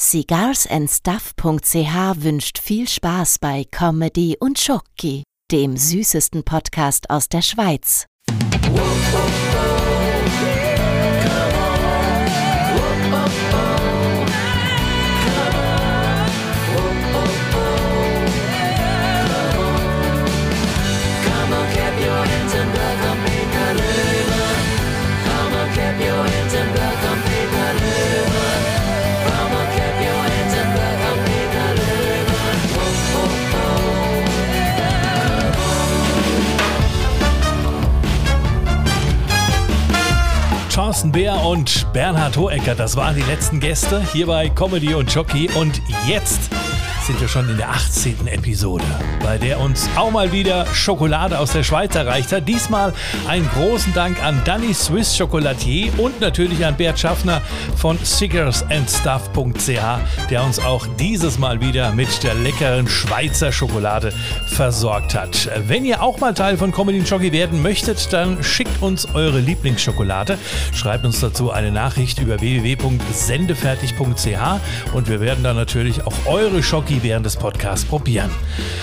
Cigarsandstuff.ch wünscht viel Spaß bei Comedy und Schoki, dem süßesten Podcast aus der Schweiz. Thorsten Bär und Bernhard Hohecker, das waren die letzten Gäste hier bei Comedy und Jockey. Und jetzt sind wir schon in der 18. Episode, bei der uns auch mal wieder Schokolade aus der Schweiz erreicht hat. Diesmal einen großen Dank an Danny Swiss Chocolatier und natürlich an Bert Schaffner von Sickersandstuff.ch, der uns auch dieses Mal wieder mit der leckeren Schweizer Schokolade versorgt hat. Wenn ihr auch mal Teil von Comedy Jockey werden möchtet, dann schickt uns eure Lieblingsschokolade. Schreibt uns dazu eine Nachricht über www.sendefertig.ch und wir werden dann natürlich auch eure Während des Podcasts probieren.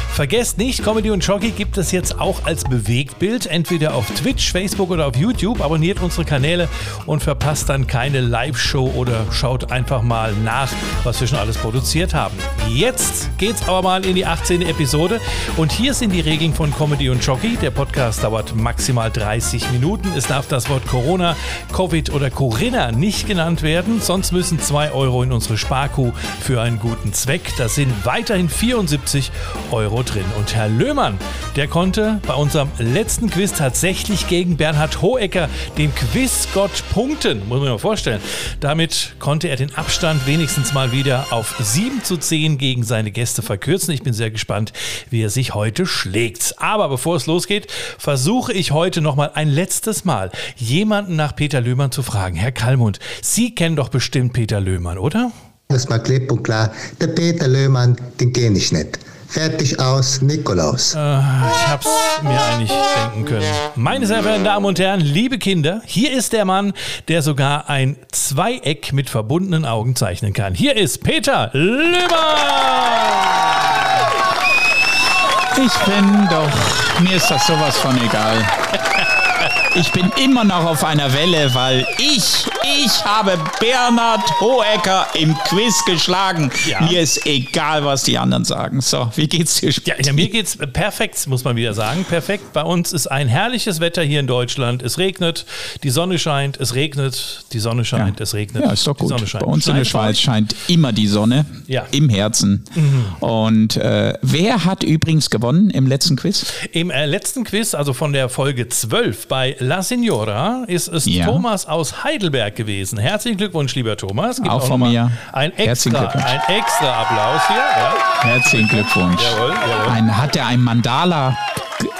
Vergesst nicht, Comedy und Jockey gibt es jetzt auch als Bewegtbild, entweder auf Twitch, Facebook oder auf YouTube. Abonniert unsere Kanäle und verpasst dann keine Live-Show oder schaut einfach mal nach, was wir schon alles produziert haben. Jetzt geht's aber mal in die 18. Episode und hier sind die Regeln von Comedy und Jockey. Der Podcast dauert maximal 30 Minuten. Es darf das Wort Corona, Covid oder Corinna nicht genannt werden, sonst müssen 2 Euro in unsere Sparkuh für einen guten Zweck. Das sind weiterhin 74 Euro drin. Und Herr Löhmann, der konnte bei unserem letzten Quiz tatsächlich gegen Bernhard Hohecker, den Quizgott, punkten. Muss man sich mal vorstellen. Damit konnte er den Abstand wenigstens mal wieder auf 7 zu 10 gegen seine Gäste verkürzen. Ich bin sehr gespannt, wie er sich heute schlägt. Aber bevor es losgeht, versuche ich heute noch mal ein letztes Mal jemanden nach Peter Löhmann zu fragen. Herr Kallmund, Sie kennen doch bestimmt Peter Löhmann, oder? Das mal klipp und klar. Der Peter Löhmann, den kenne ich nicht. Fertig aus, Nikolaus. Äh, ich hab's mir eigentlich denken können. Meine sehr verehrten Damen und Herren, liebe Kinder, hier ist der Mann, der sogar ein Zweieck mit verbundenen Augen zeichnen kann. Hier ist Peter Löhmann! Ich bin doch, mir ist das sowas von egal. Ich bin immer noch auf einer Welle, weil ich, ich habe Bernhard Hohecker im Quiz geschlagen. Ja. Mir ist egal, was die anderen sagen. So, wie geht's dir? Ja, ja, mir geht's perfekt, muss man wieder sagen. Perfekt. Bei uns ist ein herrliches Wetter hier in Deutschland. Es regnet, die Sonne scheint, es regnet, die Sonne scheint, ja. es regnet. Ja, ist doch gut. Bei uns scheint in der Schweiz scheint immer die Sonne ja. im Herzen. Mhm. Und äh, wer hat übrigens gewonnen im letzten Quiz? Im äh, letzten Quiz, also von der Folge 12 bei La Signora ist es ja. Thomas aus Heidelberg gewesen. Herzlichen Glückwunsch, lieber Thomas. Gibt auch, auch von mir. Ein extra, ein extra Applaus hier. Ja. Herzlichen Glückwunsch. Jawohl, jawohl. Ein, hat er ein Mandala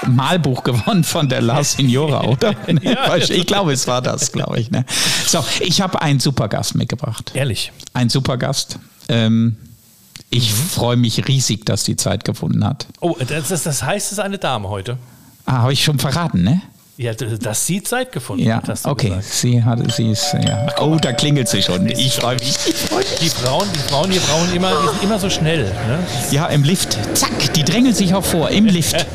Malbuch gewonnen von der La Signora, oder? ja, ich glaube, es war das, glaube ich. Ne? So, ich habe einen super Gast mitgebracht. Ehrlich? Ein super Gast. Ähm, ich mhm. freue mich riesig, dass die Zeit gefunden hat. Oh, das, das heißt, es ist eine Dame heute. Ah, habe ich schon verraten, ne? Ja, dass sie Zeit gefunden ja, hat, hast du okay. Gesagt. Sie hat, sie ist, ja. Ach, oh, da klingelt sie schon. Ich freue mich. Die Frauen, die Frauen, die brauchen immer, die sind immer so schnell. Ne? Ja, im Lift. Zack, die drängeln sich auch vor. Im Lift.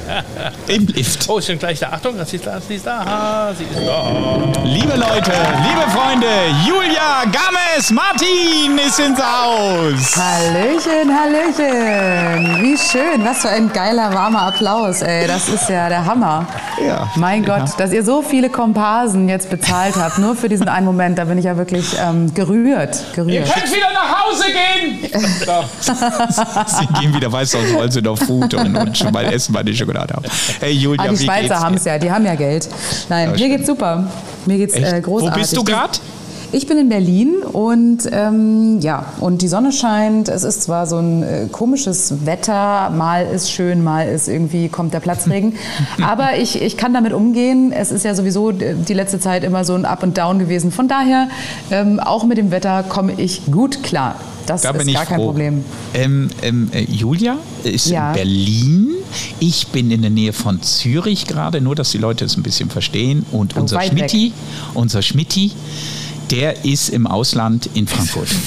Im Lift. Oh, ist schon gleich da. Achtung, sie ist da, sie ist da. Ah, sie ist da. Liebe Leute, liebe Freunde, Julia Games Martin ist ins Haus. Hallöchen, Hallöchen. Wie schön. Was für ein geiler, warmer Applaus, ey. Das ist ja der Hammer. Ja. Mein Gott, dass ihr so viele Komparsen jetzt bezahlt habt, nur für diesen einen Moment, da bin ich ja wirklich ähm, gerührt, gerührt. Ihr könnt wieder nach Hause gehen! sie gehen wieder weiß aus, wollen sie noch Food und, und schon mal essen, meine Schokolade haben. Hey Julia, ah, die Schweizer haben es ja, die haben ja Geld. Nein, ja, mir geht's super. Mir geht's äh, großartig. Wo bist du gerade? Ich bin in Berlin und ähm, ja, und die Sonne scheint. Es ist zwar so ein äh, komisches Wetter, mal ist schön, mal ist irgendwie kommt der Platzregen, aber ich, ich kann damit umgehen. Es ist ja sowieso die letzte Zeit immer so ein Up und Down gewesen. Von daher, ähm, auch mit dem Wetter komme ich gut klar. Das da ist gar kein froh. Problem. Ähm, ähm, äh, Julia ist ja. in Berlin. Ich bin in der Nähe von Zürich gerade, nur dass die Leute es ein bisschen verstehen. Und oh, unser Schmitti, unser Schmitti, der ist im Ausland in Frankfurt.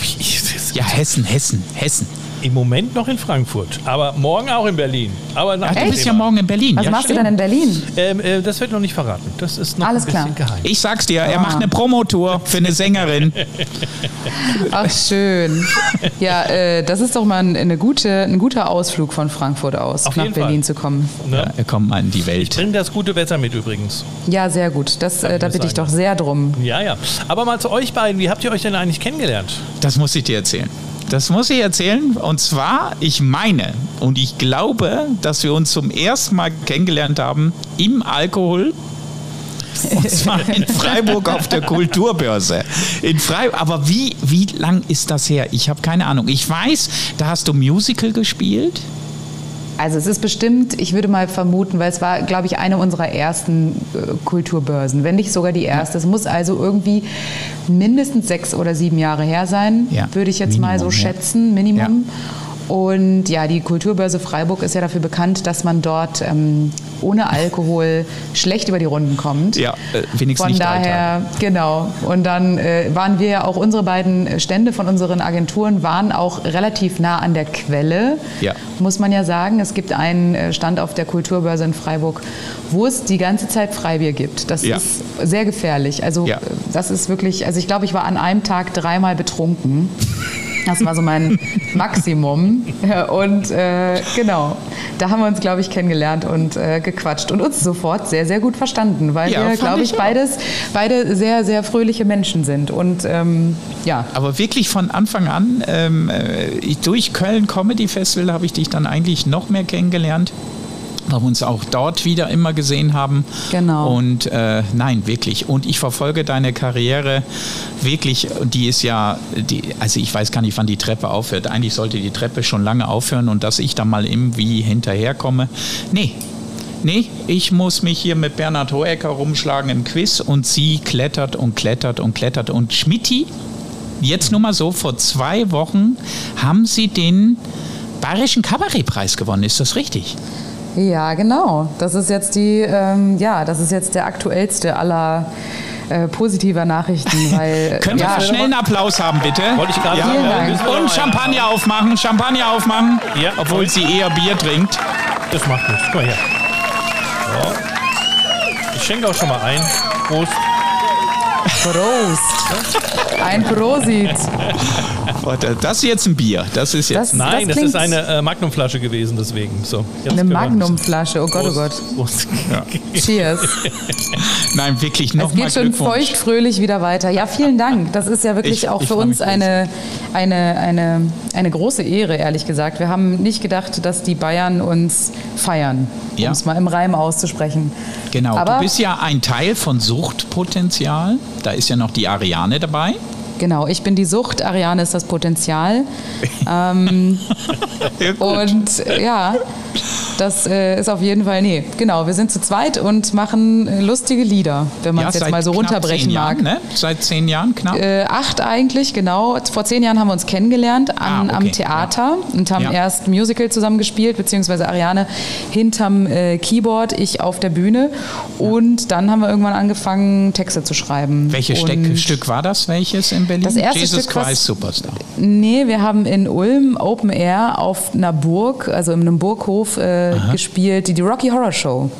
Ja, Hessen, Hessen, Hessen. Im Moment noch in Frankfurt, aber morgen auch in Berlin. Aber nach Ach, dem du bist ja morgen in Berlin. Was ja, machst stimmt. du denn in Berlin? Ähm, äh, das wird noch nicht verraten. Das ist noch Alles ein bisschen klar. geheim. Ich sag's dir, er Ah. macht eine Promotour für eine Sängerin. Ach, schön. Ja, äh, das ist doch mal ein, eine gute, ein guter Ausflug von Frankfurt aus, Auf nach Berlin Fall. zu kommen. Ne? Ja, er kommt mal in die Welt. Bring das gute Wetter mit übrigens. Ja, sehr gut. Das, äh, da bitte ich doch sehr drum. Ja, ja. Aber mal zu euch beiden. Wie habt ihr euch denn eigentlich kennengelernt? Das muss ich dir erzählen. Das muss ich erzählen. Und zwar, ich meine und ich glaube, dass wir uns zum ersten Mal kennengelernt haben im Alkohol. Und zwar in Freiburg auf der Kulturbörse. In Freiburg. Aber wie, wie lang ist das her? Ich habe keine Ahnung. Ich weiß, da hast du Musical gespielt. Also es ist bestimmt, ich würde mal vermuten, weil es war, glaube ich, eine unserer ersten äh, Kulturbörsen, wenn nicht sogar die erste. Es muss also irgendwie mindestens sechs oder sieben Jahre her sein, Ja, würde ich jetzt mal so Minimum, ja. Und ja, die Kulturbörse Freiburg ist ja dafür bekannt, dass man dort ähm, ohne Alkohol schlecht über die Runden kommt. Ja, äh, wenigstens Von nicht daher, genau. Und dann äh, waren wir ja auch, unsere beiden Stände von unseren Agenturen waren auch relativ nah an der Quelle, Ja. muss man ja sagen. Es gibt einen äh, Stand auf der Kulturbörse in Freiburg, wo es die ganze Zeit Freibier gibt. Das Ja. ist sehr gefährlich. Also Ja. das ist wirklich, also ich glaube, ich war an einem Tag dreimal betrunken. Das war so mein Maximum. Und äh, genau, da haben wir uns, glaube ich, kennengelernt und äh, gequatscht und uns sofort sehr, sehr gut verstanden, weil Ja, wir, glaube ich ich, beides, beide sehr, sehr fröhliche Menschen sind. Und ähm, ja, Aber wirklich von Anfang an, ähm, äh, durch Köln Comedy Festival habe ich dich dann eigentlich noch mehr kennengelernt. Weil wir uns auch dort wieder immer gesehen haben. Genau. Und äh, nein, wirklich. Und ich verfolge deine Karriere wirklich. Die ist ja, die, also ich weiß gar nicht, wann die Treppe aufhört. Eigentlich sollte die Treppe schon lange aufhören und dass ich da mal irgendwie hinterherkomme. Nee. Nee, ich muss mich hier mit Bernhard Hohecker rumschlagen im Quiz und sie klettert und klettert und klettert. Und Schmidti, Jetzt nur mal so, vor zwei Wochen haben Sie den Bayerischen Kabarettpreis gewonnen, ist das richtig? Ja, genau. Das ist jetzt die, ähm, ja, das ist jetzt der aktuellste aller äh, positiver Nachrichten, weil Können ja, wir schnell einen Applaus haben, bitte? Wollte ich gerade ja. sagen. Und Champagner aufmachen, Champagner aufmachen, Ja. obwohl sie eher Bier trinkt. Das macht nichts. Guck mal her. So. Ich schenke auch schon mal ein. Prost. Prost. Ein Prosit. Das ist jetzt ein Bier. Das ist jetzt. Das- Nein, das, klingt- ist eine äh, Magnumflasche gewesen, deswegen. So, jetzt Eine Magnumflasche, oh Gott, oh Gott. Prost. Prost. Cheers. Nein, wirklich Es nochmal geht schon Glückwunsch. feucht fröhlich wieder weiter. Ja, vielen Dank. Das ist ja wirklich Ich- auch ich für uns eine, eine, eine, eine große Ehre, ehrlich gesagt. Wir haben nicht gedacht, dass die Bayern uns feiern, um Ja. es mal im Reim auszusprechen. Genau, Aber du bist ja ein Teil von Suchtpotenzial. Da ist ja noch die Ariane dabei. Genau, ich bin die Sucht, Ariane ist das Potenzial. ähm, Ja, und ja, das äh, ist auf jeden Fall, nee, genau, wir sind zu zweit und machen äh, lustige Lieder, wenn man ja, es jetzt seit mal so runterbrechen zehn mag. Jahren, ne? Seit zehn Jahren knapp. Äh, acht eigentlich, genau. Vor zehn Jahren haben wir uns kennengelernt an, Ah, am okay. Theater und haben Ja. erst Musical zusammen gespielt, beziehungsweise Ariane hinterm äh, Keyboard, ich auf der Bühne. Und dann haben wir irgendwann angefangen, Texte zu schreiben. Welches Steck, Stück war das? Welches in Berlin? Das erste Jesus Stück, was- Christ Superstar. Nee, wir haben in Ulm Open Air auf einer Burg, also in einem Burghof, äh, gespielt, die, die Rocky Horror Show.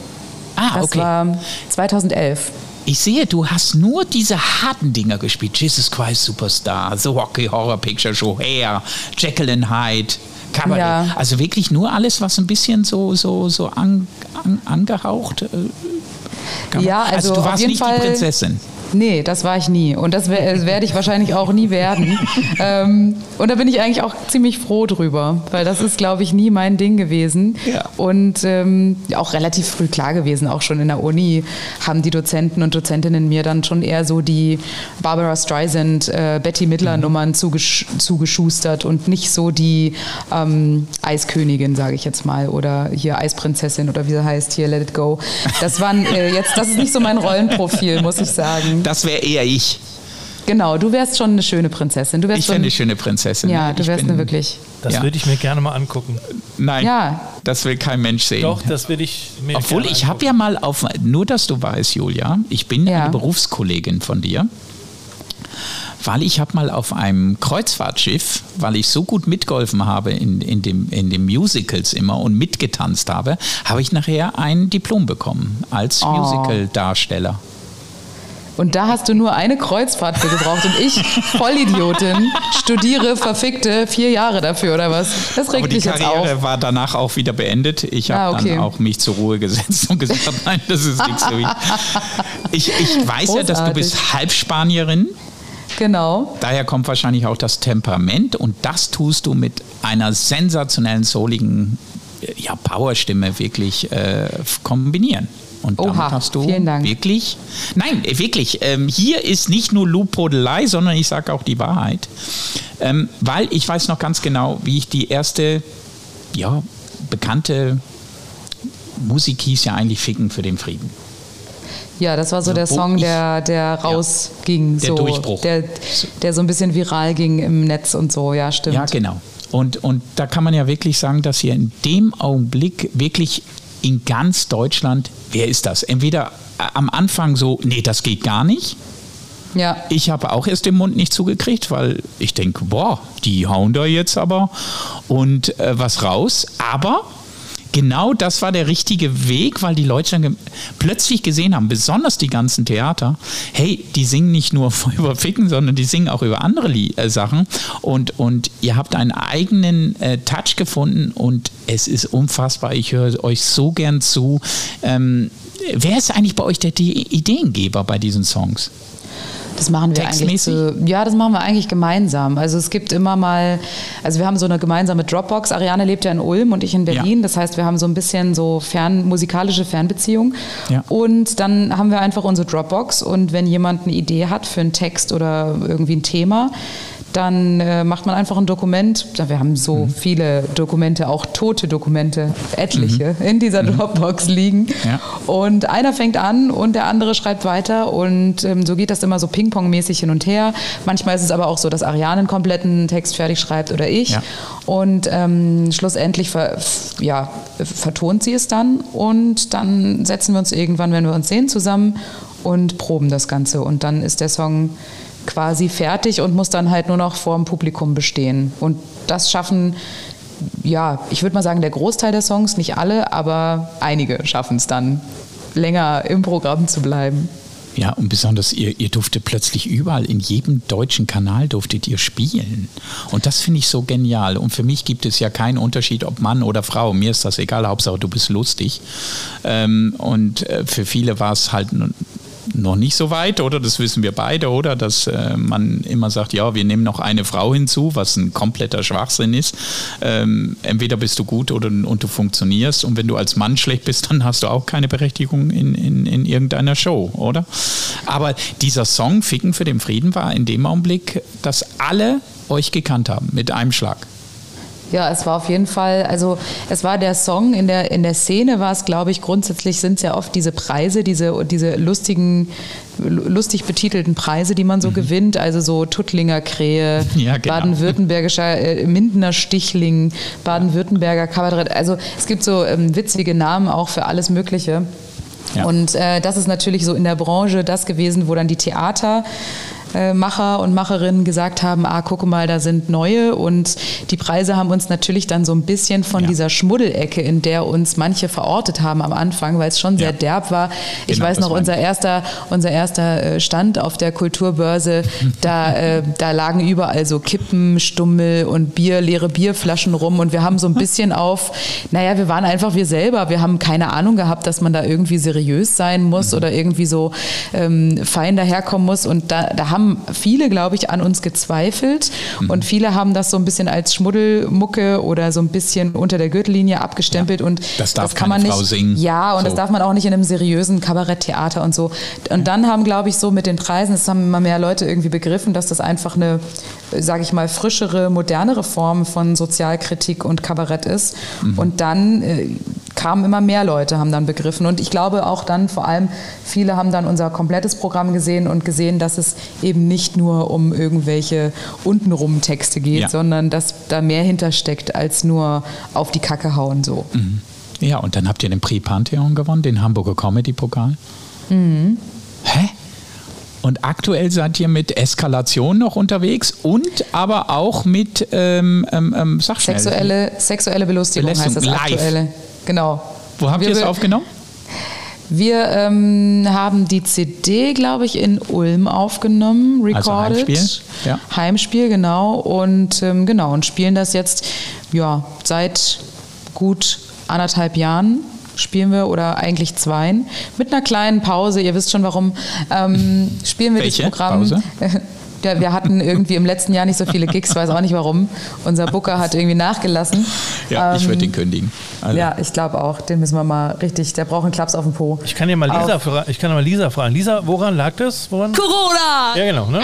Ah, Das okay. war 2011. Ich sehe, du hast nur diese harten Dinger gespielt. Jesus Christ Superstar, The Rocky Horror Picture Show, Hair, Jekyll and Hyde, Cabaret. Ja. Also wirklich nur alles, was ein bisschen so, so, so an, an, angehaucht. Äh, Ja, also du auf warst nicht Fall- die Prinzessin. Nee, das war ich nie. Und das, wer- das werde ich wahrscheinlich auch nie werden. ähm, und da bin ich eigentlich auch ziemlich froh drüber, weil das ist, glaube ich, nie mein Ding gewesen. Ja. Und ähm, auch relativ früh klar gewesen, auch schon in der Uni haben die Dozenten und Dozentinnen mir dann schon eher so die Barbara Streisand, äh, Betty Midler Nummern zugesch zugeschustert und nicht so die ähm, Eiskönigin, sage ich jetzt mal, oder hier Eisprinzessin oder wie sie heißt, hier Let It Go. Das waren äh, jetzt, das ist nicht so mein Rollenprofil, muss ich sagen. Das wäre eher ich. Genau, du wärst schon eine schöne Prinzessin. Du wärst Ich schon, wäre eine schöne Prinzessin. Ja, du Ich wärst bin- eine wirklich. Das Ja. würde ich mir gerne mal angucken. Nein, Ja. das will kein Mensch sehen. Doch, das würde ich mir Obwohl, gerne ich habe ja mal auf, nur dass du weißt, Julia, ich bin Ja. eine Berufskollegin von dir. weil ich habe mal auf einem Kreuzfahrtschiff, weil ich so gut mitgeholfen habe in, in, dem, in den Musicals immer und mitgetanzt habe, habe ich nachher ein Diplom bekommen als Oh. Musical-Darsteller. Und da hast du nur eine Kreuzfahrt für gebraucht und ich, Vollidiotin, studiere verfickte vier Jahre dafür oder was? Das regt die mich jetzt Karriere auf. war danach auch wieder beendet. Ich habe Ah, okay. dann auch mich zur Ruhe gesetzt und gesagt, nein, das ist nichts für mich. Ich, ich weiß ja, dass du Großartig. bist Halbspanierin. Genau. Daher kommt wahrscheinlich auch das Temperament und das tust du mit einer sensationellen, souligen äh, ja, Powerstimme wirklich äh, kombinieren. Und damit Oha, hast du wirklich, nein, wirklich, ähm, hier ist nicht nur Lobhudelei, sondern ich sage auch die Wahrheit. Ähm, weil ich weiß noch ganz genau, wie ich die erste, ja, bekannte Musik hieß ja eigentlich Ficken für den Frieden. Ja, das war so der wo Song, der, der rausging. der so, Durchbruch. Der, der so ein bisschen viral ging im Netz und so, ja, stimmt. Ja, genau. Und, und da kann man ja wirklich sagen, dass hier in dem Augenblick wirklich in ganz Deutschland, wer ist das? Entweder äh, am Anfang so, nee, das geht gar nicht. Ja. Ich habe auch erst den Mund nicht zugekriegt, weil ich denke, boah, die hauen da jetzt aber und äh, was raus. Aber genau das war der richtige Weg, weil die Leute dann ge plötzlich gesehen haben, besonders die ganzen Theater, hey, die singen nicht nur über Ficken, sondern die singen auch über andere äh, Sachen. Und, und ihr habt einen eigenen äh, Touch gefunden und es ist unfassbar. Ich höre euch so gern zu. Ähm, wer ist eigentlich bei euch der Ideengeber bei diesen Songs? Das machen wir eigentlich zu, ja, das machen wir eigentlich gemeinsam. Also es gibt immer mal, also wir haben so eine gemeinsame Dropbox. Ariane lebt ja in Ulm und ich in Berlin. Ja. Das heißt, wir haben so ein bisschen so fern, musikalische Fernbeziehung. Ja. Und dann haben wir einfach unsere Dropbox und wenn jemand eine Idee hat für einen Text oder irgendwie ein Thema, dann äh, macht man einfach ein Dokument. Wir haben so Mhm. viele Dokumente, auch tote Dokumente, etliche, in dieser Dropbox liegen. Mhm. Ja. Und einer fängt an und der andere schreibt weiter und ähm, so geht das immer so Ping-Pong-mäßig hin und her. Manchmal ist es aber auch so, dass Ariane einen kompletten Text fertig schreibt oder ich. Ja. Und ähm, schlussendlich ver, ja, vertont sie es dann und dann setzen wir uns irgendwann, wenn wir uns sehen, zusammen und proben das Ganze. Und dann ist der Song quasi fertig und muss dann halt nur noch vor dem Publikum bestehen. Und das schaffen, ja, ich würde mal sagen, der Großteil der Songs, nicht alle, aber einige schaffen es dann, länger im Programm zu bleiben. Ja, und besonders ihr, ihr durftet plötzlich überall, in jedem deutschen Kanal durftet ihr spielen. Und das finde ich so genial. Und für mich gibt es ja keinen Unterschied, ob Mann oder Frau. Mir ist das egal, Hauptsache du bist lustig. Ähm, und äh, für viele war es halt noch nicht so weit, oder? Das wissen wir beide, oder? Dass äh, man immer sagt, ja, wir nehmen noch eine Frau hinzu, was ein kompletter Schwachsinn ist. Ähm, entweder bist du gut oder und du funktionierst. Und wenn du als Mann schlecht bist, dann hast du auch keine Berechtigung in, in, in irgendeiner Show, oder? Aber dieser Song Ficken für den Frieden war in dem Augenblick, dass alle euch gekannt haben, mit einem Schlag. Ja, es war auf jeden Fall, also es war der Song, in der, in der Szene war es, glaube ich, grundsätzlich sind es ja oft diese Preise, diese, diese lustigen, lustig betitelten Preise, die man so gewinnt, also so Tuttlinger Krähe, Mhm. Ja, genau. Baden-Württembergischer äh, Mindener Stichling, Baden-Württemberger Kabarett, also es gibt so ähm, witzige Namen auch für alles Mögliche. Ja. Und äh, das ist natürlich so in der Branche das gewesen, wo dann die Theater äh, Macher und Macherinnen gesagt haben, ah, gucke mal, da sind neue und die Preise haben uns natürlich dann so ein bisschen von Ja. dieser Schmuddelecke, in der uns manche verortet haben am Anfang, weil es schon sehr Ja. derb war. Ich Genau, weiß noch, unser erster, unser erster äh, Stand auf der Kulturbörse, da, äh, da lagen überall so Kippen, Stummel und Bier, leere Bierflaschen rum und wir haben so ein bisschen auf, naja, wir waren einfach wir selber, wir haben keine Ahnung gehabt, dass man da irgendwie seriös sein muss Mhm. oder irgendwie so ähm, fein daherkommen muss und da, da haben viele, glaube ich, an uns gezweifelt Mhm. und viele haben das so ein bisschen als Schmuddelmucke oder so ein bisschen unter der Gürtellinie abgestempelt und Das darf kann man nicht, Frau singen. ja, und das So. darf man auch nicht in einem seriösen Kabaretttheater und so. Und dann haben, glaube ich, so mit den Preisen, das haben immer mehr Leute irgendwie begriffen, dass das einfach eine, sage ich mal, frischere, modernere Form von Sozialkritik und Kabarett ist. Mhm. Und dann äh, kamen immer mehr Leute, haben dann begriffen. Und ich glaube auch dann vor allem, viele haben dann unser komplettes Programm gesehen und gesehen, dass es eben nicht nur um irgendwelche untenrum Texte geht, Ja. sondern dass da mehr hintersteckt als nur auf die Kacke hauen so. Ja, und dann habt ihr den Prix Pantheon gewonnen, den Hamburger Comedy-Pokal. Hä? Und aktuell seid ihr mit Eskalation noch unterwegs und aber auch mit, ähm, ähm, ähm, sag schnell. Sexuelle, sexuelle Belustigung heißt das Belästigung, live. aktuelle. Genau. Wo habt ihr es aufgenommen? Wir ähm, haben die CD, glaube ich, in Ulm aufgenommen, Also recorded. Heimspiel, ja. Heimspiel, genau. Und ähm, genau, und spielen das jetzt ja, seit gut anderthalb Jahren spielen wir oder eigentlich zweien mit einer kleinen Pause. Ihr wisst schon warum. Ähm, spielen wir Welche das Programm. Pause? Ja, wir hatten irgendwie im letzten Jahr nicht so viele Gigs, weiß auch nicht warum. Unser Booker hat irgendwie nachgelassen. Ja, ich würde Ähm, den kündigen. Also, Ja, ich glaube auch. Den müssen wir mal richtig. Der braucht einen Klaps auf den Po. Ich kann ja mal Lisa, Auf- fra ich kann ja mal Lisa fragen. Lisa, woran lag das? Woran? Corona! Ja, genau, ne?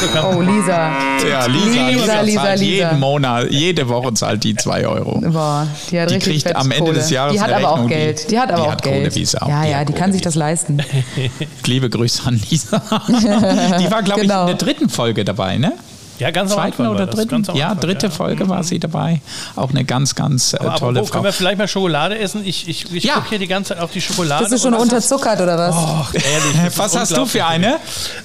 So kann- Oh, Lisa. Ja, Lisa, Lisa, Lisa, Lisa, zahlt Lisa. jeden Monat, jede Woche zahlt die 2 Euro. Boah, die hat Die richtig kriegt am Ende Kohle. des Jahres Die hat aber auch Geld. Die hat aber die auch hat Geld. Kohle, Lisa auch. Ja, Die ja, die kann sich das leisten. Liebe Grüße an Lisa. Die war, glaube Genau. ich, in der dritten Folge dabei, ne? Ja, ganz am Zweiten oder dritten? am Ja, dritte ja. Folge war sie dabei. Auch eine ganz, ganz äh, Aber tolle apropos, Frau. können wir vielleicht mal Schokolade essen? Ich, ich, ich Ja. gucke hier die ganze Zeit auf die Schokolade. Bist du schon unterzuckert oder was? Ach, ehrlich. Was hast du für eine?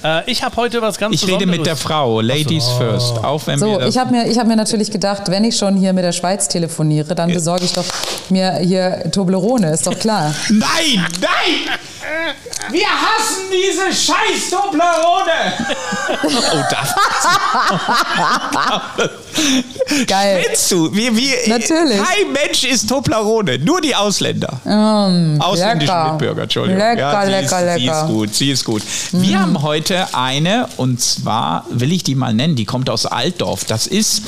Äh, ich habe heute was ganz Ich rede mit der Besonderes. Frau, Ladies first. Auch wenn wir So, das ich habe mir, ich hab mir natürlich gedacht, wenn ich schon hier mit der Schweiz telefoniere, dann besorge ich doch mir hier Toblerone, ist doch klar. Nein, nein! Wir hassen diese scheiß Toblerone! oh, das Geil. Kennst du? Wir, wir, Natürlich. Kein Mensch ist Toblerone, nur die Ausländer. Ausländischen lecker. Mitbürger, Entschuldigung. Lecker, sie lecker, ist, Sie lecker. ist gut, sie ist gut. Wir haben heute eine, und zwar will ich die mal nennen, die kommt aus Altdorf. Das ist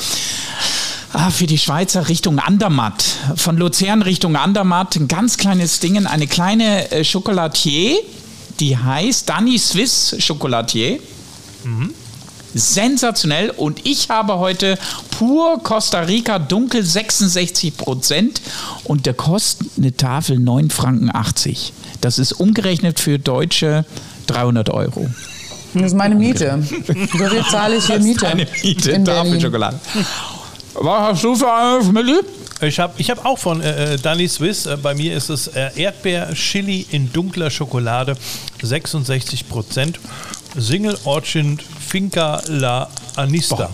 für die Schweizer Richtung Andermatt. Von Luzern Richtung Andermatt, ein ganz kleines Ding, eine kleine äh, Chocolatier, die heißt Danny Swiss Chocolatier. Sensationell und ich habe heute pur Costa Rica dunkel 66 Prozent und der kostet eine Tafel 9,80 Franken. Das ist umgerechnet für Deutsche 300 Euro. Das ist meine Miete. So viel zahle ich hier Miete. Eine Miete, in Berlin. Was hast du für eine, Schmidli? Ich habe ich hab auch von äh, Danny Swiss, äh, bei mir ist es äh, Erdbeer-Chili in dunkler Schokolade, 66 Prozent. Single Orchid Finca La Anista.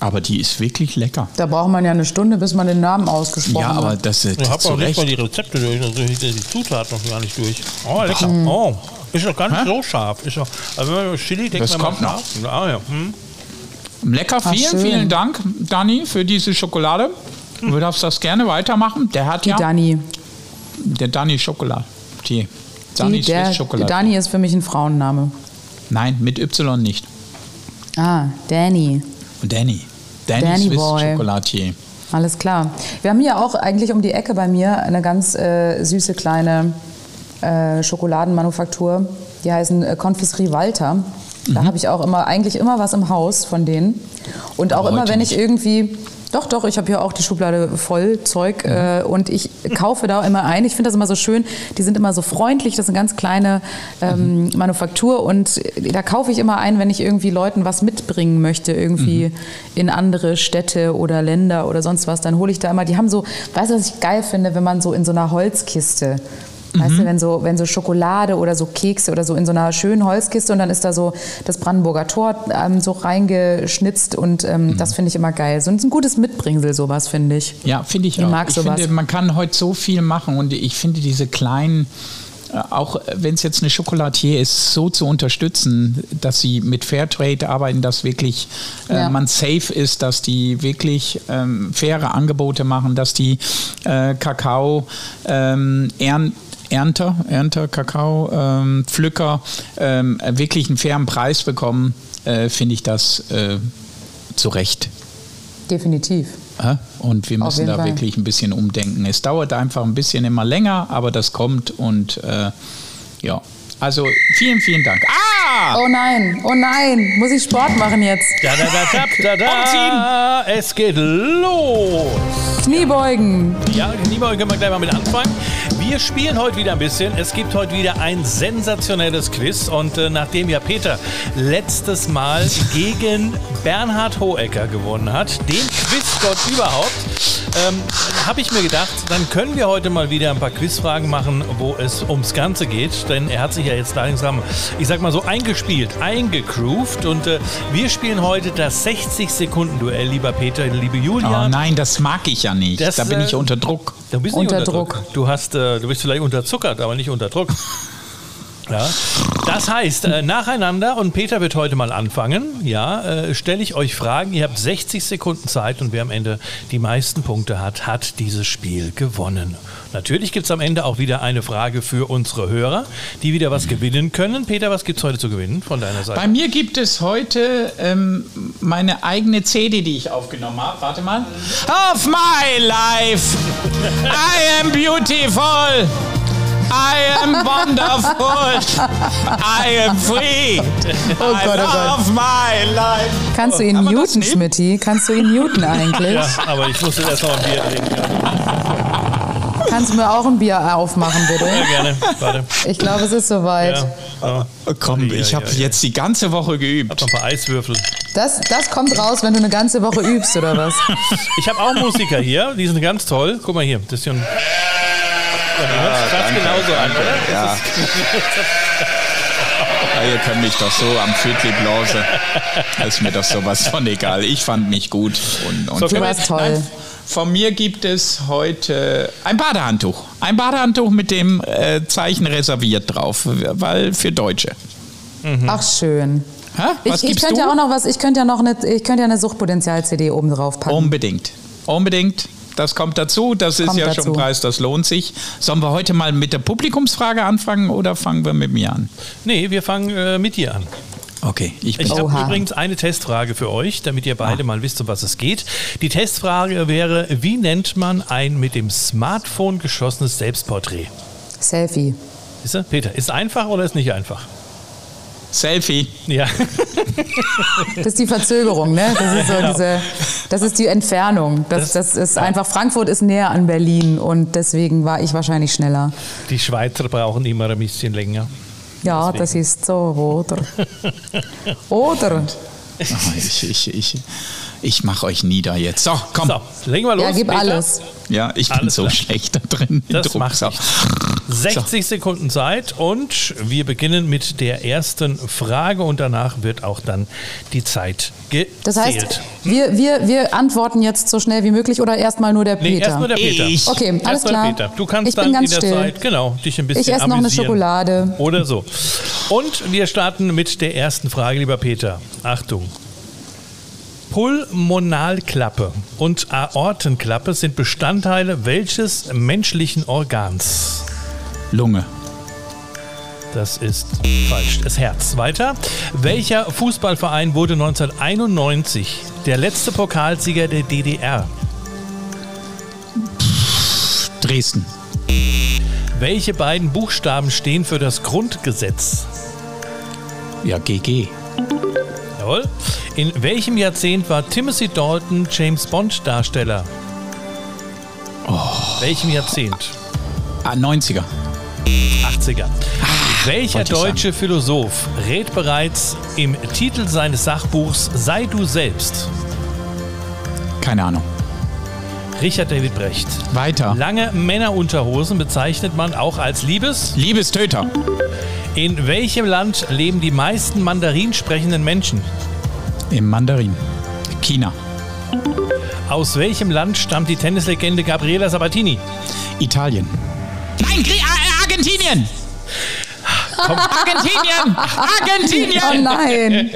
Aber die ist wirklich lecker. Da braucht man ja eine Stunde, bis man den Namen ausgesprochen Ja, aber hat. das ist Ich habe auch nicht mal die Rezepte durch, also die die Zutaten noch gar nicht durch. Oh, lecker. Oh, ist doch gar nicht Hä? so scharf. Ist doch, also wenn man Chili denkt Das man kommt mal noch. Ah, ja. Hm. Lecker, Ach, vielen, schön. vielen Dank, Dani, für diese Schokolade. Du darfst das gerne weitermachen. Der hat Die ja Dani. der Dani Schokolade. Die Die, Dani der, Swiss Schokolade. Dani ist für mich ein Frauenname. Nein, mit Y nicht. Ah, Danny. Danny. Danny, Danny Swiss Boy. Chocolatier. Alles klar. Wir haben hier auch eigentlich um die Ecke bei mir eine ganz äh, süße kleine äh, Schokoladenmanufaktur. Die heißen äh, Confiserie Walter. Mhm. Da habe ich auch immer eigentlich immer was im Haus von denen. Und auch Aber immer, wenn ich nicht. irgendwie doch, doch, ich habe hier auch die Schublade voll Zeug Mhm. äh, und ich kaufe da immer ein. Ich finde das immer so schön. Die sind immer so freundlich. Das ist eine ganz kleine ähm, Mhm. Manufaktur und äh, da kaufe ich immer ein, wenn ich irgendwie Leuten was mitbringen möchte, irgendwie Mhm. in andere Städte oder Länder oder sonst was. Dann hole ich da immer. Die haben so, weißt du, was ich geil finde, wenn man so in so einer Holzkiste Weißt Mhm. du, wenn so, wenn so Schokolade oder so Kekse oder so in so einer schönen Holzkiste und dann ist da so das Brandenburger Tor ähm, so reingeschnitzt und ähm, Mhm. das finde ich immer geil. So ein gutes Mitbringsel, sowas finde ich. Ja, finde ich Ich auch. mag ich sowas. finde, man kann heute so viel machen und ich finde diese kleinen, äh, auch wenn es jetzt eine Chocolatier ist, so zu unterstützen, dass sie mit Fairtrade arbeiten, dass wirklich äh, Ja. man safe ist, dass die wirklich ähm, faire Angebote machen, dass die äh, Kakao ähm, ernten. Ernter, Ernter, Kakao, ähm, Pflücker ähm, wirklich einen fairen Preis bekommen, äh, finde ich das äh, zu Recht. Definitiv. Und wir müssen da Fall. wirklich ein bisschen umdenken. Es dauert einfach ein bisschen immer länger, aber das kommt und äh, ja. Also vielen, vielen Dank. Ah! Oh nein, oh nein, muss ich Sport machen jetzt? Da, da, da, da, da, da. Es geht los. Kniebeugen. Ja, Niebuhr können wir gleich mal mit anfangen. Wir spielen heute wieder ein bisschen. Es gibt heute wieder ein sensationelles Quiz. Und äh, nachdem ja Peter letztes Mal gegen Bernhard Hohecker gewonnen hat, den Quizgott überhaupt, ähm, habe ich mir gedacht, dann können wir heute mal wieder ein paar Quizfragen machen, wo es ums Ganze geht. Denn er hat sich ja jetzt langsam, ich sag mal so, eingespielt, eingegroovt. Und äh, wir spielen heute das 60-Sekunden-Duell, lieber Peter, liebe Julia. Oh nein, das mag ich ja nicht. Das, da bin äh, ich unter Druck. Du bist Unter nicht unter Druck. Druck. Du, hast, äh, du bist vielleicht unterzuckert, aber nicht unter Druck. Ja. Das heißt, äh, nacheinander, und Peter wird heute mal anfangen, ja, äh, stelle ich euch Fragen. Ihr habt 60 Sekunden Zeit und wer am Ende die meisten Punkte hat, hat dieses Spiel gewonnen. Natürlich gibt es am Ende auch wieder eine Frage für unsere Hörer, die wieder was gewinnen können. Peter, was gibt es heute zu gewinnen von deiner Seite? Bei mir gibt es heute ähm, meine eigene CD, die ich aufgenommen habe. Warte mal. Of my life, I am beautiful. I am wonderful. I am free. Oh I Gott, oh Gott. love my life. Kannst du ihn das muten? Schmidti? Kannst du ihn muten eigentlich? ja, aber ich muss jetzt erst noch ein Bier trinken. Kannst du mir auch ein Bier aufmachen, bitte? Ja, gerne. Warte. Ich glaube, es ist soweit. Ja. Oh, komm, Ja, ich ja, habe ja. jetzt die ganze Woche geübt. Hab noch ein paar Eiswürfel. Das, das kommt raus, wenn du eine ganze Woche übst, oder was? Ich habe auch Musiker hier, die sind ganz toll. Guck mal hier, das ist ja ein. Hören sich fast genauso an, oder? Ja. Ja, ihr könnt mich doch so am Viertel blasen. Da ist mir doch sowas von egal. Ich fand mich gut. Und, und So, Du warst toll. von mir gibt es heute ein Badehandtuch. Ein Badehandtuch mit dem äh, Zeichen reserviert drauf, weil für Deutsche. Ach, schön. Ich, Was ich gibst könnte du? ja auch noch was, ich könnte ja noch eine, ich könnte ja eine Suchtpotenzial-CD oben drauf packen. Unbedingt. Unbedingt. Das kommt dazu. Das ist Kommt ja dazu. schon ein Preis, das lohnt sich. Sollen wir heute mal mit der Publikumsfrage anfangen oder fangen wir mit mir an? Nee, wir fangen äh, mit dir an. Okay, ich bin Ich habe übrigens eine Testfrage für euch, damit ihr beide mal wisst, um was es geht. Die Testfrage wäre, wie nennt man ein mit dem Smartphone geschossenes Selbstporträt? Selfie. Ist er? Peter, ist einfach oder ist nicht einfach? Selfie. Ja. Das ist die Verzögerung, ne? Das ist so diese, das ist die Entfernung. Das, das ist einfach, Frankfurt ist näher an Berlin und deswegen war ich wahrscheinlich schneller. Die Schweizer brauchen immer ein bisschen länger. Ja, das ist so, oder? Oder? Ich, ich, ich, ich mache euch nieder jetzt. So, komm. So, legen wir los. Ja, gib Peter. alles. Ja, ich bin Alles so klar. schlecht da drin. Das macht So. nichts. 60 Sekunden Zeit und wir beginnen mit der ersten Frage und danach wird auch dann die Zeit gezählt. Das heißt, wir, wir, wir antworten jetzt so schnell wie möglich oder erstmal nur der nee, Peter? erst nur der Peter. Ich. Okay, alles klar. Peter. Du kannst ich bin dann ganz in der still. Zeit, genau, dich ein bisschen Ich esse noch eine. Schokolade. Oder so. Und wir starten mit der ersten Frage, lieber Peter. Achtung. Pulmonalklappe und Aortenklappe sind Bestandteile welches menschlichen Organs? Lunge. Das ist falsch. Das Herz. Weiter. Welcher Fußballverein wurde 1991 der letzte Pokalsieger der DDR? Dresden. Welche beiden Buchstaben stehen für das Grundgesetz? Ja, GG. Jawohl. In welchem Jahrzehnt war Timothy Dalton James Bond Darsteller? Welchem Jahrzehnt? Ah, 90er. 80er. Welcher wollte ich deutsche Philosoph rät bereits im Titel seines Sachbuchs Sei du selbst? Keine Ahnung. Richard David Brecht. Weiter. Lange Männerunterhosen bezeichnet man auch als Liebes. Liebestöter. In welchem Land leben die meisten Mandarin sprechenden Menschen? Im Mandarin. China. Aus welchem Land stammt die Tennislegende Gabriela Sabatini? Italien. Nein, Grie Ar- Argentinien! Argentinien! Oh Argentinien! nein!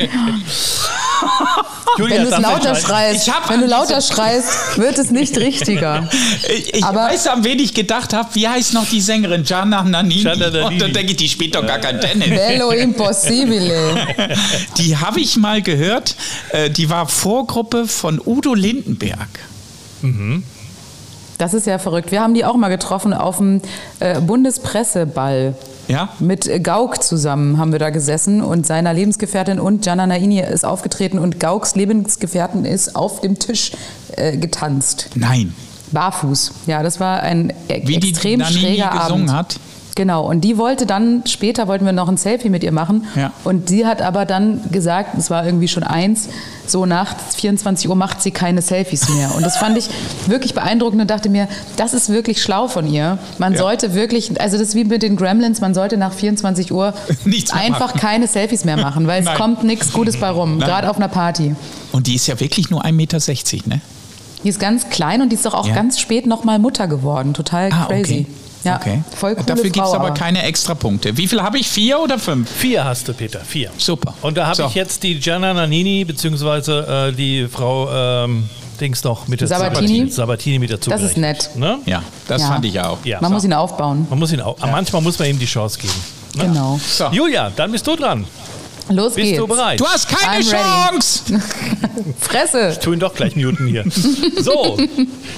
Julia, Wenn lauter schreist, wenn du lauter schreist, wird es nicht richtiger. Ich, ich Aber- weiß, an wen ich gedacht habe. Wie heißt noch die Sängerin? Gianna Nannini. Gianna Nannini. Und dann denke ich, die spielt doch gar kein Tennis. Bello impossibile. Die habe ich mal gehört. Äh, Die war Vorgruppe von Udo Lindenberg. Das ist ja verrückt. Wir haben die auch mal getroffen auf dem äh, Bundespresseball. Ja? Mit Gauck zusammen haben wir da gesessen und seiner Lebensgefährtin und Gianna Naini ist aufgetreten und Gauks Lebensgefährtin ist auf dem Tisch äh, getanzt. Nein. Barfuß. Ja, das war ein e Wie die extrem Nannini schräger gesungen Abend. hat. Genau, und die wollte dann, später wollten wir noch ein Selfie mit ihr machen. Ja. Und sie hat aber dann gesagt, es war irgendwie schon eins, so nach 24 Uhr macht sie keine Selfies mehr. Und das fand ich wirklich beeindruckend und dachte mir, das ist wirklich schlau von ihr. Man Ja. sollte wirklich, also das ist wie mit den Gremlins, man sollte nach 24 Uhr einfach machen. keine Selfies mehr machen, weil es kommt nichts Gutes bei rum, gerade auf einer Party. Und die ist ja wirklich nur 1,60 Meter, ne? Die ist ganz klein und die ist doch auch Ja. ganz spät nochmal Mutter geworden. Total Ah, crazy. okay. Ja, okay. voll coole Dafür gibt es aber keine extra Punkte. Wie viel habe ich? Vier oder fünf? Vier hast du, Peter, vier. Super. Und da habe So. ich jetzt die Gianna Nannini, beziehungsweise äh, die Frau ähm, Dings noch mit Sabatini? Sabatini mit dazu Das ist nett. Ne? Ja, das Ja. fand ich auch. Ja. Man muss ihn aufbauen. Man muss ihn auch, manchmal muss man ihm die Chance geben. Ne? Genau. So. Julia, dann bist du dran. Los Bist geht's. du bereit? Du hast keine I'm. Chance! Fresse. Tu ihn doch gleich muten hier. So,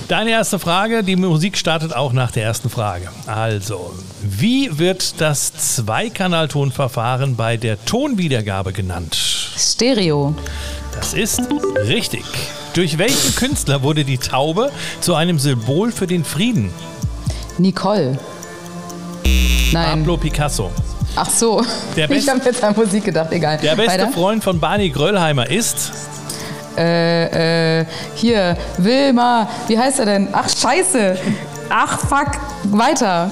deine erste Frage. Die Musik startet auch nach der ersten Frage. Also, wie wird das Zweikanaltonverfahren bei der Tonwiedergabe genannt? Stereo. Das ist richtig. Durch welchen Künstler wurde die Taube zu einem Symbol für den Frieden? Nicole. Nein. Pablo Picasso. Ach so. Der ich habe jetzt an Musik gedacht. Egal. Der beste Weiter? Freund von Barney Gröllheimer ist Äh, äh, hier, Wilma. Wie heißt er denn? Ach, scheiße. Ach, fuck. Weiter.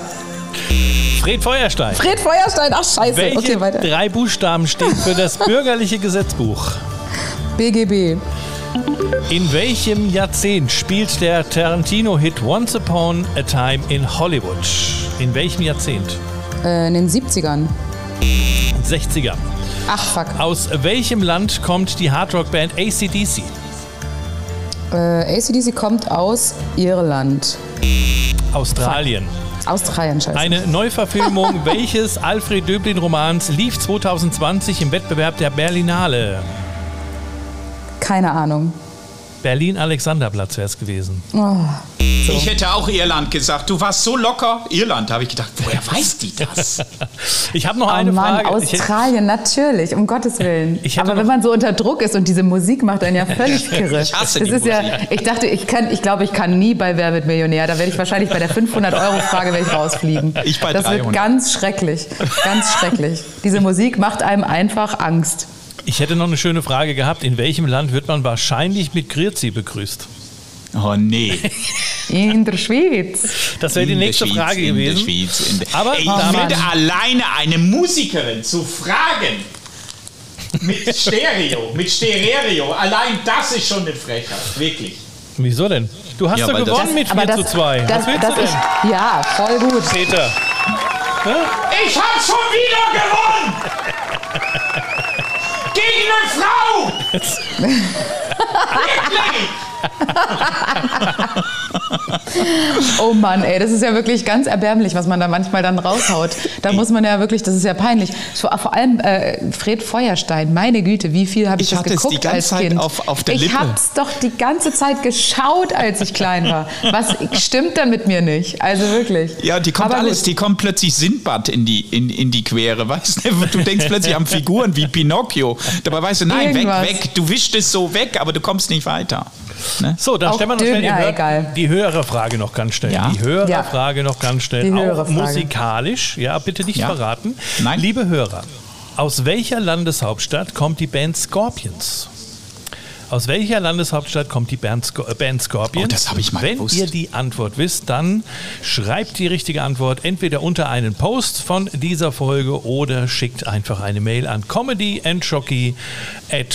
Fred Feuerstein. Fred Feuerstein. Ach, scheiße. Welche okay, weiter. drei Buchstaben stehen für das bürgerliche Gesetzbuch? BGB. In welchem Jahrzehnt spielt der Tarantino-Hit Once Upon a Time in Hollywood? In welchem Jahrzehnt? Äh, in den 70ern. 60er. Ach, fuck. Aus welchem Land kommt die Hardrock-Band ACDC? Äh, ACDC kommt aus Irland. Australien. Australien, scheiße. Eine Neuverfilmung welches Alfred Döblin-Romans lief 2020 im Wettbewerb der Berlinale? Keine Ahnung. Berlin-Alexanderplatz wäre es gewesen. Oh. Ich hätte auch Irland gesagt. Du warst so locker. Irland, habe ich gedacht. Woher weiß die das? Ich habe noch Oh eine Mann, Frage. Australien, natürlich, um Gottes Willen. Aber wenn man so unter Druck ist und diese Musik macht einen ja völlig kirre. Ich hasse das die ist ja, Musik. ich dachte, ich kann, ich glaube, ich kann nie bei Wer wird Millionär. Da werde ich wahrscheinlich bei der 500-Euro-Frage werde ich rausfliegen. Ich bei das wird 300. ganz schrecklich, ganz schrecklich. Diese Musik macht einem einfach Angst. Ich hätte noch eine schöne Frage gehabt. In welchem Land wird man wahrscheinlich mit Grüezi begrüßt? Oh nee. In der Schweiz. Das wäre die der nächste Schweiz, Frage in der gewesen. Schweiz, in der Aber ich finde alleine eine Musikerin zu fragen mit Stereo, mit Stereo, allein das ist schon eine Frechheit, wirklich. Wieso denn? Du hast Ja, doch weil das- gewonnen mit 4 zu 2. Das, Was willst das du denn? ich, ja, voll gut. Peter. Ich habe schon wieder gewonnen! Gegen eine Frau! Wirklich! Oh Mann, ey, das ist ja wirklich ganz erbärmlich, was man da manchmal dann raushaut. Da muss man ja wirklich, das ist ja peinlich. Vor, allem äh, Fred Feuerstein, meine Güte, wie viel habe ich, Ich das geguckt ganze als Zeit Kind? auf- auf der ich Lippe. hab's doch die ganze Zeit geschaut, als ich klein war. Was stimmt dann mit mir nicht? Also wirklich. Ja, die kommt Aber alles, gut. die kommt plötzlich Sindbad in die, in, in die Quere, weißt du? Du denkst plötzlich an Figuren wie Pinocchio. Dabei weißt du, nein, Irgendwas. weg, weg, du wischst es so weg, aber du kommst nicht weiter. Ne? So, dann Auch stellen wir noch schnell die, ja, egal. die höhere Frage noch ganz schnell. Ja. Die höhere Ja. Frage noch ganz schnell. Auch Frage. musikalisch. Ja, bitte nicht Ja. verraten. Nein. Liebe Hörer, aus welcher Landeshauptstadt kommt die Band Scorpions? Aus welcher Landeshauptstadt kommt die Band, Sco äh, Band Scorpions? Oh, das habe ich mal Wenn gewusst. ihr die Antwort wisst, dann schreibt die richtige Antwort entweder unter einen Post von dieser Folge oder schickt einfach eine Mail an comedyandjockey at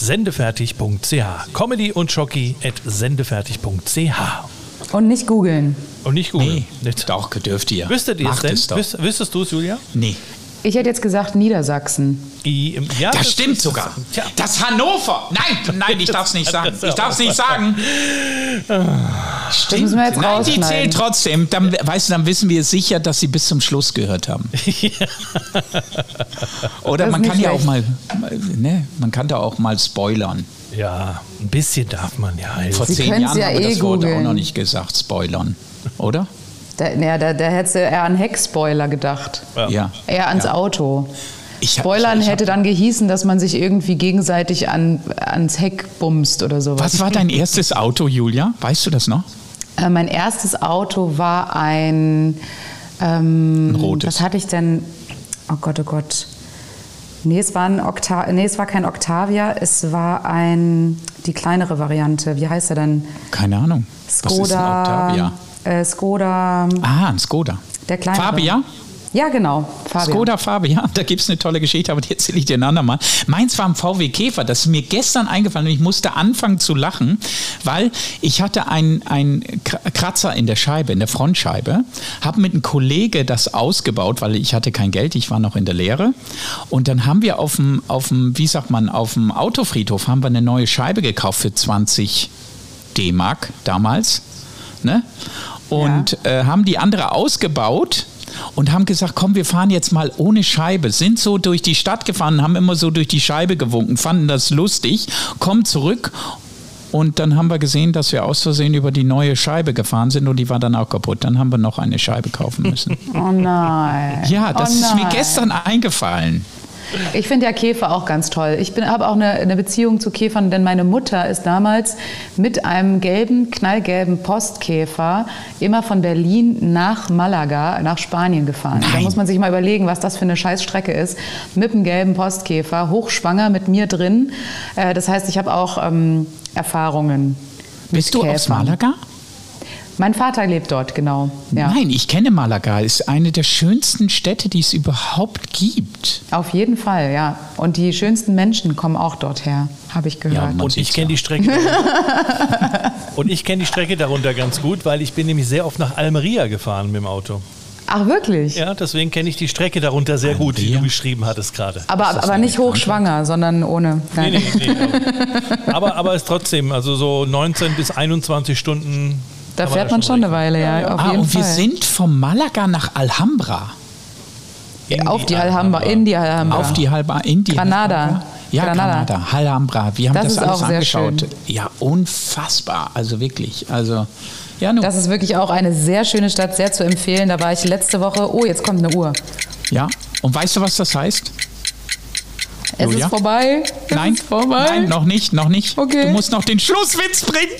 sendefertig.ch. Comedy und Jockey at sendefertig.ch. Und nicht googeln. Und nicht googeln. Nee, Nicht. doch, dürft ihr. Wüsstet ihr es Macht denn? es doch. Wüs wüsstest du es, Julia? Nee. Ich hätte jetzt gesagt Niedersachsen. I, ja, Das stimmt ist- sogar. Tja. Das Hannover. Nein, nein, ich darf es nicht sagen. Ich darf es nicht sagen. Stimmt. müssen wir jetzt Nein, die zählt trotzdem. Dann, weißt du, dann wissen wir sicher, dass sie bis zum Schluss gehört haben. Oder Das man kann ja auch mal, ne, man kann da auch mal spoilern. Ja, ein bisschen darf man ja. Vor Sie zehn Jahren ja haben wir eh das Wort auch noch nicht gesagt, spoilern. Oder? Da, ja, da, da hättest du eher an Heckspoiler gedacht. Ja. Eher ans Auto. Ich hab- Spoilern ich hab- hätte dann gehießen, dass man sich irgendwie gegenseitig an, ans Heck bumst oder sowas. Was war dein erstes Auto, Julia? Weißt du das noch? Äh, mein erstes Auto war ein Ähm, Ein rotes. Was hatte ich denn? Oh Gott, oh Gott. Nee, es war, ein Octa nee, es war kein Octavia, es war ein, die kleinere Variante. Wie heißt er denn? Keine Ahnung. Was ist ein Skoda. Octavia? Äh, Skoda, Ah, ein Skoda. der kleinere. Fabia? Ja, genau. Fabia. Skoda Fabia, da gibt es eine tolle Geschichte, aber die erzähle ich dir ein andermal. Meins war ein VW Käfer, das ist mir gestern eingefallen und ich musste anfangen zu lachen, weil ich hatte einen Kratzer in der Scheibe, in der Frontscheibe, habe mit einem Kollege das ausgebaut, weil ich hatte kein Geld, ich war noch in der Lehre und dann haben wir auf dem, auf dem wie sagt man, auf dem Autofriedhof haben wir eine neue Scheibe gekauft für 20 D-Mark damals, ne? Und äh, haben die andere ausgebaut und haben gesagt, komm, wir fahren jetzt mal ohne Scheibe. Sind so durch die Stadt gefahren, haben immer so durch die Scheibe gewunken, fanden das lustig, kommen zurück und dann haben wir gesehen, dass wir aus Versehen über die neue Scheibe gefahren sind und die war dann auch kaputt. Dann haben wir noch eine Scheibe kaufen müssen. Oh nein. ja, das oh ist mir nein. gestern eingefallen. Ich finde ja Käfer auch ganz toll. Ich habe auch eine, eine Beziehung zu Käfern, denn meine Mutter ist damals mit einem gelben, knallgelben Postkäfer immer von Berlin nach Malaga, nach Spanien gefahren. Da Nein. muss man sich mal überlegen, was das für eine Scheißstrecke ist. Mit einem gelben Postkäfer, hochschwanger mit mir drin. Äh, das heißt, ich habe auch ähm, Erfahrungen. Bist mit du aus Käfern. Malaga? Mein Vater lebt dort, genau. Ja. Nein, ich kenne Malaga. Ist eine der schönsten Städte, die es überhaupt gibt. Auf jeden Fall, ja. Und die schönsten Menschen kommen auch dort her, habe ich gehört. man Und ich kenne ja. die Strecke. darunter. und ich kenne die Strecke darunter ganz gut, weil ich bin nämlich sehr oft nach Almeria gefahren mit dem Auto. Ach, wirklich? Ja, deswegen kenne ich die Strecke darunter sehr gut, die du beschrieben hattest gerade. Aber, aber nicht hochschwanger, sondern ohne. Nee, Nein. nee, nee. Aber, aber es trotzdem, also so 19 bis 21 Stunden. Da fährt man schon eine Weile, ja, auf ah, jeden und Fall. wir sind von Malaga nach Alhambra. in auf die Alhambra, in die Alhambra. Auf die halbe in die Granada. Alhambra. Ja, Granada. Granada. Alhambra. Wir haben Das das, alles angeschaut. Ja, unfassbar. Also wirklich. Also, ja, nun. Das ist wirklich auch eine sehr schöne Stadt, sehr zu empfehlen. Da war ich letzte Woche. Oh, jetzt kommt eine Uhr. ja. Und weißt du, was das heißt? Es Julia? ist vorbei. Es Nein, ist vorbei. nein, noch nicht, noch nicht. Okay. Du musst noch den Schlusswitz bringen.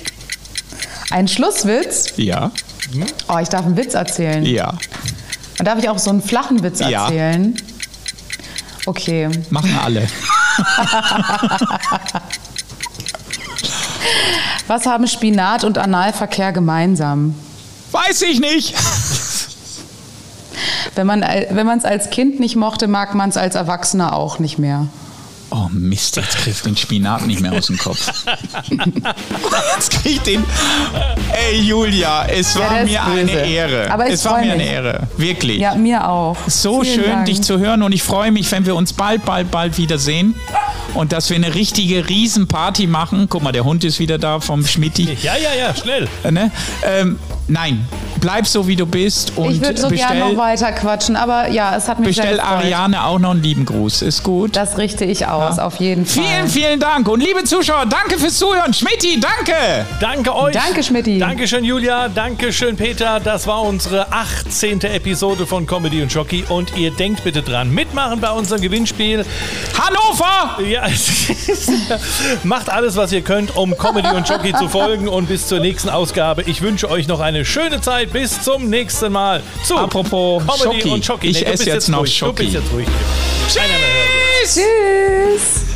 Ein Schlusswitz. Ja, Oh, ich darf einen Witz erzählen. ja. Und darf ich auch so einen flachen Witz Ja. erzählen? Okay. Machen alle. Was haben Spinat und Analverkehr gemeinsam? Weiß ich nicht. Wenn man wenn man es als Kind nicht mochte, mag man es als Erwachsener auch nicht mehr. Oh Mist, jetzt krieg ich den Spinat nicht mehr aus dem Kopf. jetzt krieg ich den. Ey Julia, es Ja, war mir eine. Ehre. Aber ich es war mir eine mich. Ehre. Wirklich. Ja, mir auch. So Vielen schön, Dank. dich zu hören und ich freue mich, wenn wir uns bald, bald, bald wiedersehen und dass wir eine richtige Riesenparty machen. Guck mal, der Hund ist wieder da vom Schmidti. Ja, ja, ja, schnell. Äh, Ne? Ähm, nein, bleib so, wie du bist und Ich würde so gerne noch bestell, weiter quatschen, aber ja, es hat mich sehr bestell. Ariane auch noch einen lieben Gruß. Ist gut. Das richte ich aus, auf jeden Fall. Vielen, vielen Dank. Und liebe Zuschauer, danke fürs Zuhören. Schmidti, danke. Danke euch. Danke, Schmidti. Dankeschön, Julia. Dankeschön, Peter. Das war unsere 18. Episode von Comedy und Jockey. Und ihr denkt bitte dran, mitmachen bei unserem Gewinnspiel. Hannover! Ja, macht alles, was ihr könnt, um Comedy und Jockey zu folgen. Und bis zur nächsten Ausgabe. Ich wünsche euch noch eine schöne Zeit. Bis zum nächsten Mal. Zu Apropos Comedy Schoki. und Jockey. Ich du ess bist jetzt noch ruhig. Du Schoki. bist jetzt ruhig. Tschüss. Tschüss.